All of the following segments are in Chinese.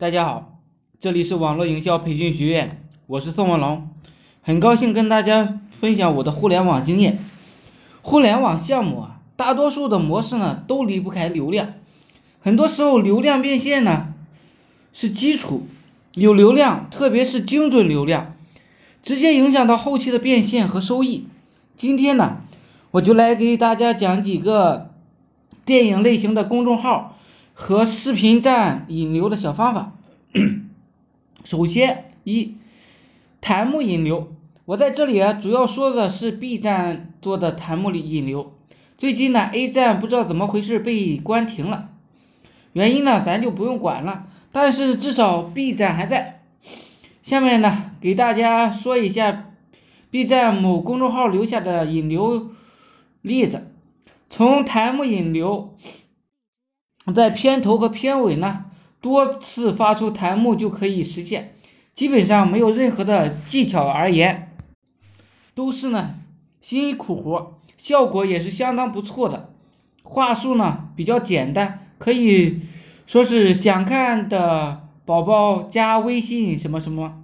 大家好，这里是网络营销培训学院，我是宋文龙，很高兴跟大家分享我的互联网经验。互联网项目啊，大多数的模式呢都离不开流量，很多时候流量变现呢是基础，有流量，特别是精准流量，直接影响到后期的变现和收益。今天呢，我就来给大家讲几个电影类型的公众号。和视频站引流的小方法。首先，一弹幕引流，我在这里啊主要说的是 B 站做的弹幕里引流。最近呢，A 站不知道怎么回事被关停了，原因呢咱就不用管了。但是至少 B 站还在。下面呢，给大家说一下 B 站某公众号留下的引流例子，从弹幕引流。在片头和片尾呢，多次发出弹幕就可以实现，基本上没有任何的技巧而言，都是呢辛苦活，效果也是相当不错的。话术呢比较简单，可以说是想看的宝宝加微信什么什么。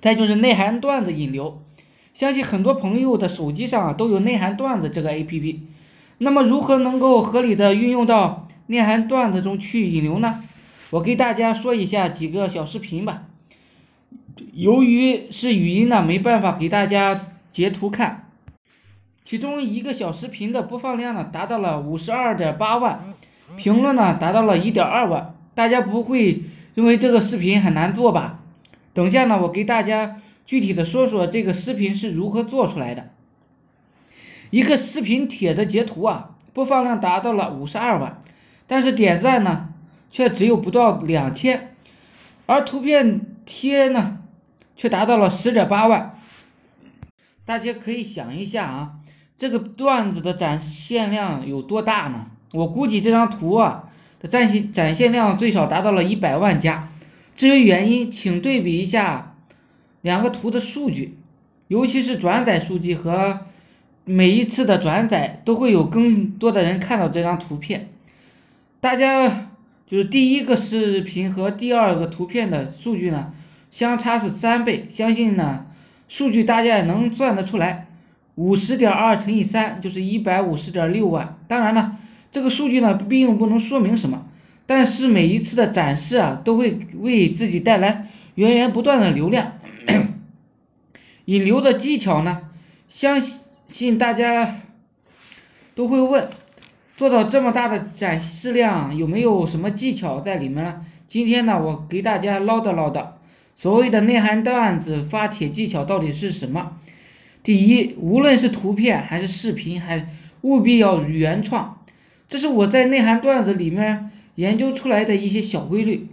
再就是内涵段子引流，相信很多朋友的手机上都有内涵段子这个 APP。那么如何能够合理的运用到内涵段子中去引流呢？我给大家说一下几个小视频吧。由于是语音呢，没办法给大家截图看。其中一个小视频的播放量呢达到了五十二点八万，评论呢达到了一点二万。大家不会认为这个视频很难做吧？等下呢，我给大家具体的说说这个视频是如何做出来的。一个视频帖的截图啊，播放量达到了五十二万，但是点赞呢却只有不到两千，而图片贴呢却达到了十点八万。大家可以想一下啊，这个段子的展现量有多大呢？我估计这张图啊的展现展现量最少达到了一百万加。至于原因，请对比一下两个图的数据，尤其是转载数据和。每一次的转载都会有更多的人看到这张图片，大家就是第一个视频和第二个图片的数据呢相差是三倍，相信呢数据大家也能算得出来，五十点二乘以三就是一百五十点六万。当然呢，这个数据呢并不能说明什么，但是每一次的展示啊都会为自己带来源源不断的流量。引流的技巧呢，相信。信大家都会问，做到这么大的展示量有没有什么技巧在里面呢？今天呢，我给大家唠叨唠叨，所谓的内涵段子发帖技巧到底是什么？第一，无论是图片还是视频，还务必要原创，这是我在内涵段子里面研究出来的一些小规律。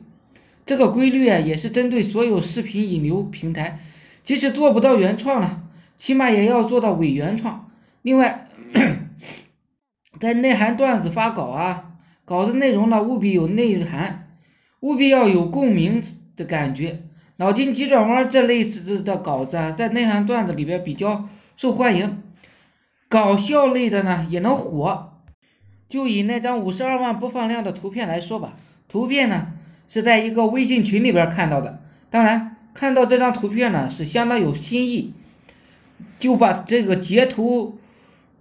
这个规律啊，也是针对所有视频引流平台，即使做不到原创了。起码也要做到伪原创。另外，在内涵段子发稿啊，稿子内容呢务必有内涵，务必要有共鸣的感觉。脑筋急转弯这类似的稿子啊，在内涵段子里边比较受欢迎，搞笑类的呢也能火。就以那张五十二万播放量的图片来说吧，图片呢是在一个微信群里边看到的，当然看到这张图片呢是相当有新意。就把这个截图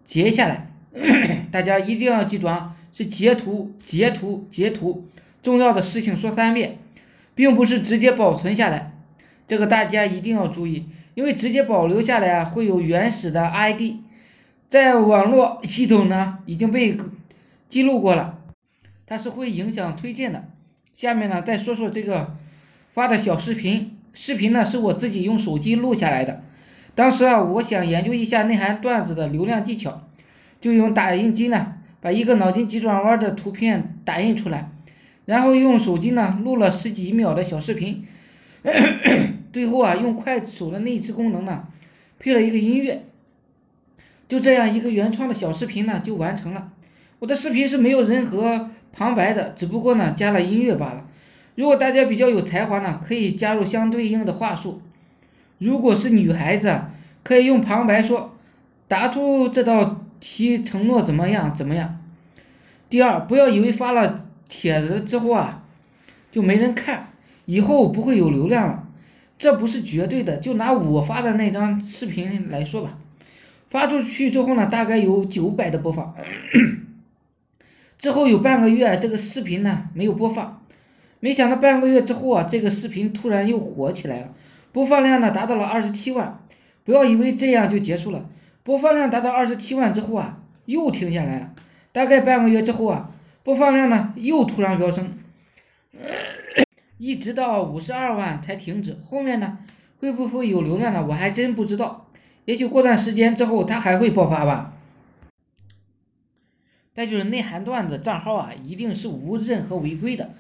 截下来，大家一定要记住啊，是截图、截图、截图，重要的事情说三遍，并不是直接保存下来，这个大家一定要注意，因为直接保留下来啊，会有原始的 ID，在网络系统呢已经被记录过了，它是会影响推荐的。下面呢再说说这个发的小视频，视频呢是我自己用手机录下来的。当时啊，我想研究一下内涵段子的流量技巧，就用打印机呢，把一个脑筋急转弯的图片打印出来，然后用手机呢录了十几秒的小视频，最后啊用快手的内置功能呢配了一个音乐，就这样一个原创的小视频呢就完成了。我的视频是没有任何旁白的，只不过呢加了音乐罢了。如果大家比较有才华呢，可以加入相对应的话术。如果是女孩子，可以用旁白说，答出这道题承诺怎么样怎么样。第二，不要以为发了帖子之后啊，就没人看，以后不会有流量了。这不是绝对的，就拿我发的那张视频来说吧，发出去之后呢，大概有九百的播放，之后有半个月这个视频呢没有播放，没想到半个月之后啊，这个视频突然又火起来了，播放量呢达到了二十七万。不要以为这样就结束了，播放量达到二十七万之后啊，又停下来了，大概半个月之后啊，播放量呢又突然飙升。一直到五十二万才停止，后面呢会不会有流量呢？我还真不知道，也许过段时间之后它还会爆发吧。再就是内涵段子账号啊，一定是无任何违规的，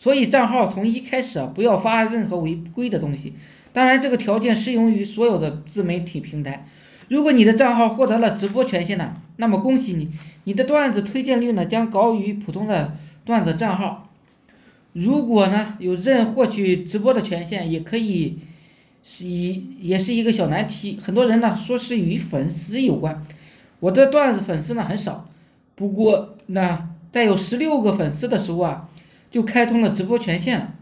所以账号从一开始啊不要发任何违规的东西。当然，这个条件适用于所有的自媒体平台。如果你的账号获得了直播权限呢，那么恭喜你，你的段子推荐率呢将高于普通的段子账号。如果呢有人获取直播的权限，也可以是一也是一个小难题。很多人呢说是与粉丝有关，我的段子粉丝呢很少，不过那在有十六个粉丝的时候啊，就开通了直播权限。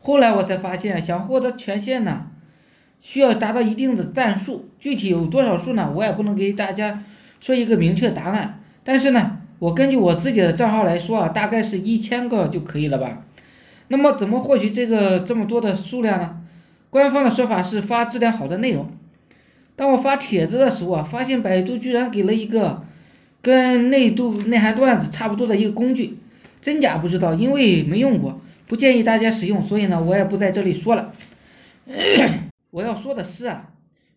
后来我才发现，想获得权限呢，需要达到一定的赞数，具体有多少数呢？我也不能给大家说一个明确答案，但是呢。我根据我自己的账号来说啊，大概是一千个就可以了吧。那么怎么获取这个这么多的数量呢？官方的说法是发质量好的内容。当我发帖子的时候啊，发现百度居然给了一个跟内度内涵段子差不多的一个工具，真假不知道，因为没用过，不建议大家使用，所以呢，我也不在这里说了。我要说的是啊，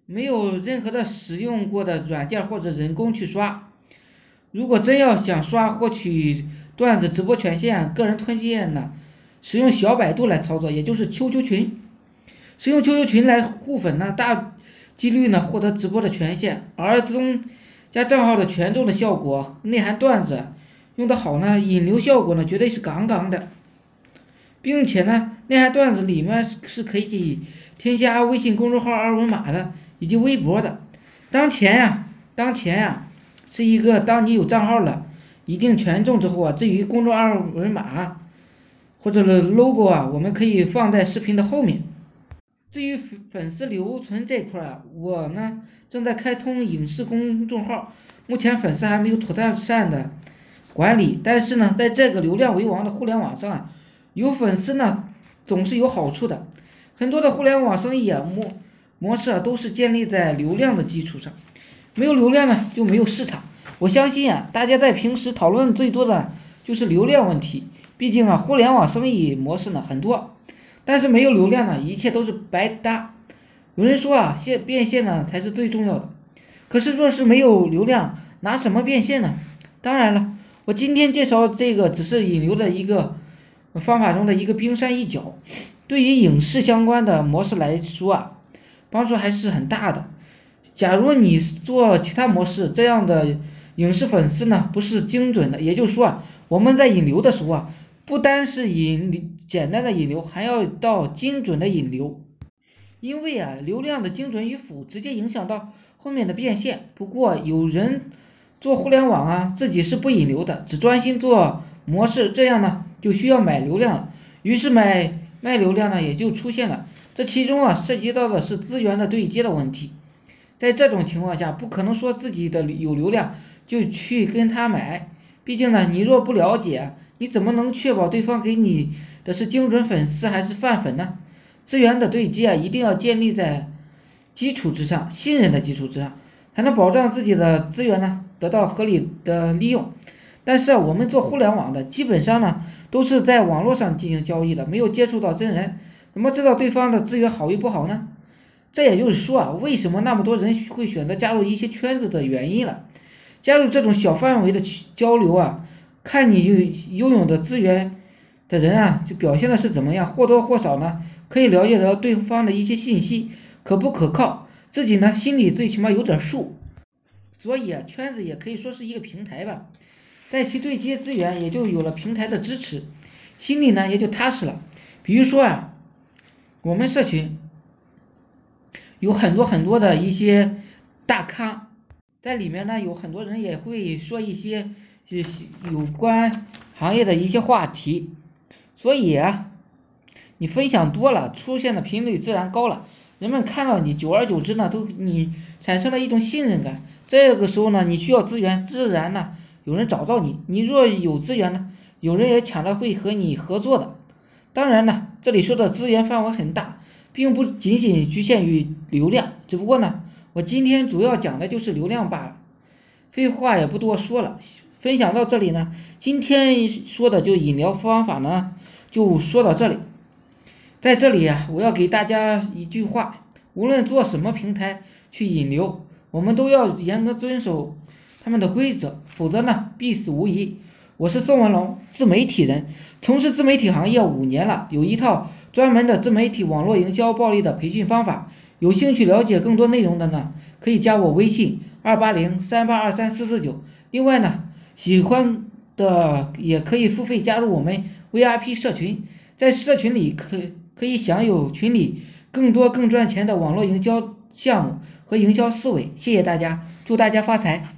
没有任何的使用过的软件或者人工去刷。如果真要想刷获取段子直播权限，个人推荐呢，使用小百度来操作，也就是 QQ 群，使用 QQ 群来互粉呢，大几率呢获得直播的权限，而增加账号的权重的效果，内涵段子用的好呢，引流效果呢绝对是杠杠的，并且呢，内涵段子里面是是可以添加微信公众号二维码的，以及微博的，当前呀，当前呀。是一个，当你有账号了，一定权重之后啊，至于公众二维码或者是 logo 啊，我们可以放在视频的后面。至于粉粉丝留存这块啊，我呢正在开通影视公众号，目前粉丝还没有妥善的管理。但是呢，在这个流量为王的互联网上啊，有粉丝呢总是有好处的。很多的互联网生意啊模模式啊都是建立在流量的基础上。没有流量呢，就没有市场。我相信啊，大家在平时讨论最多的就是流量问题。毕竟啊，互联网生意模式呢很多，但是没有流量呢，一切都是白搭。有人说啊，现变现呢才是最重要的。可是若是没有流量，拿什么变现呢？当然了，我今天介绍这个只是引流的一个方法中的一个冰山一角。对于影视相关的模式来说啊，帮助还是很大的。假如你做其他模式，这样的影视粉丝呢不是精准的，也就是说啊，我们在引流的时候啊，不单是引简单的引流，还要到精准的引流，因为啊，流量的精准与否直接影响到后面的变现。不过有人做互联网啊，自己是不引流的，只专心做模式，这样呢就需要买流量，于是买卖流量呢也就出现了。这其中啊涉及到的是资源的对接的问题。在这种情况下，不可能说自己的有流量就去跟他买，毕竟呢，你若不了解，你怎么能确保对方给你的是精准粉丝还是泛粉呢？资源的对接啊，一定要建立在基础之上，信任的基础之上，才能保障自己的资源呢得到合理的利用。但是我们做互联网的，基本上呢都是在网络上进行交易的，没有接触到真人，怎么知道对方的资源好与不好呢？这也就是说啊，为什么那么多人会选择加入一些圈子的原因了？加入这种小范围的交流啊，看你拥有的资源的人啊，就表现的是怎么样，或多或少呢，可以了解到对方的一些信息可不可靠，自己呢心里最起码有点数。所以啊，圈子也可以说是一个平台吧，在其对接资源，也就有了平台的支持，心里呢也就踏实了。比如说啊，我们社群。有很多很多的一些大咖在里面呢，有很多人也会说一些就是有关行业的一些话题，所以啊，你分享多了，出现的频率自然高了，人们看到你，久而久之呢，都你产生了一种信任感。这个时候呢，你需要资源，自然呢有人找到你。你若有资源呢，有人也抢着会和你合作的。当然呢，这里说的资源范围很大，并不仅仅局限于流量。只不过呢，我今天主要讲的就是流量罢了。废话也不多说了，分享到这里呢，今天说的就引流方法呢。就说到这里，在这里啊，我要给大家一句话：无论做什么平台去引流，我们都要严格遵守他们的规则，否则呢，必死无疑。我是宋文龙，自媒体人，从事自媒体行业五年了，有一套专门的自媒体网络营销暴力的培训方法。有兴趣了解更多内容的呢，可以加我微信二八零三八二三四四九。另外呢，喜欢的也可以付费加入我们。VIP 社群，在社群里可可以享有群里更多更赚钱的网络营销项目和营销思维。谢谢大家，祝大家发财。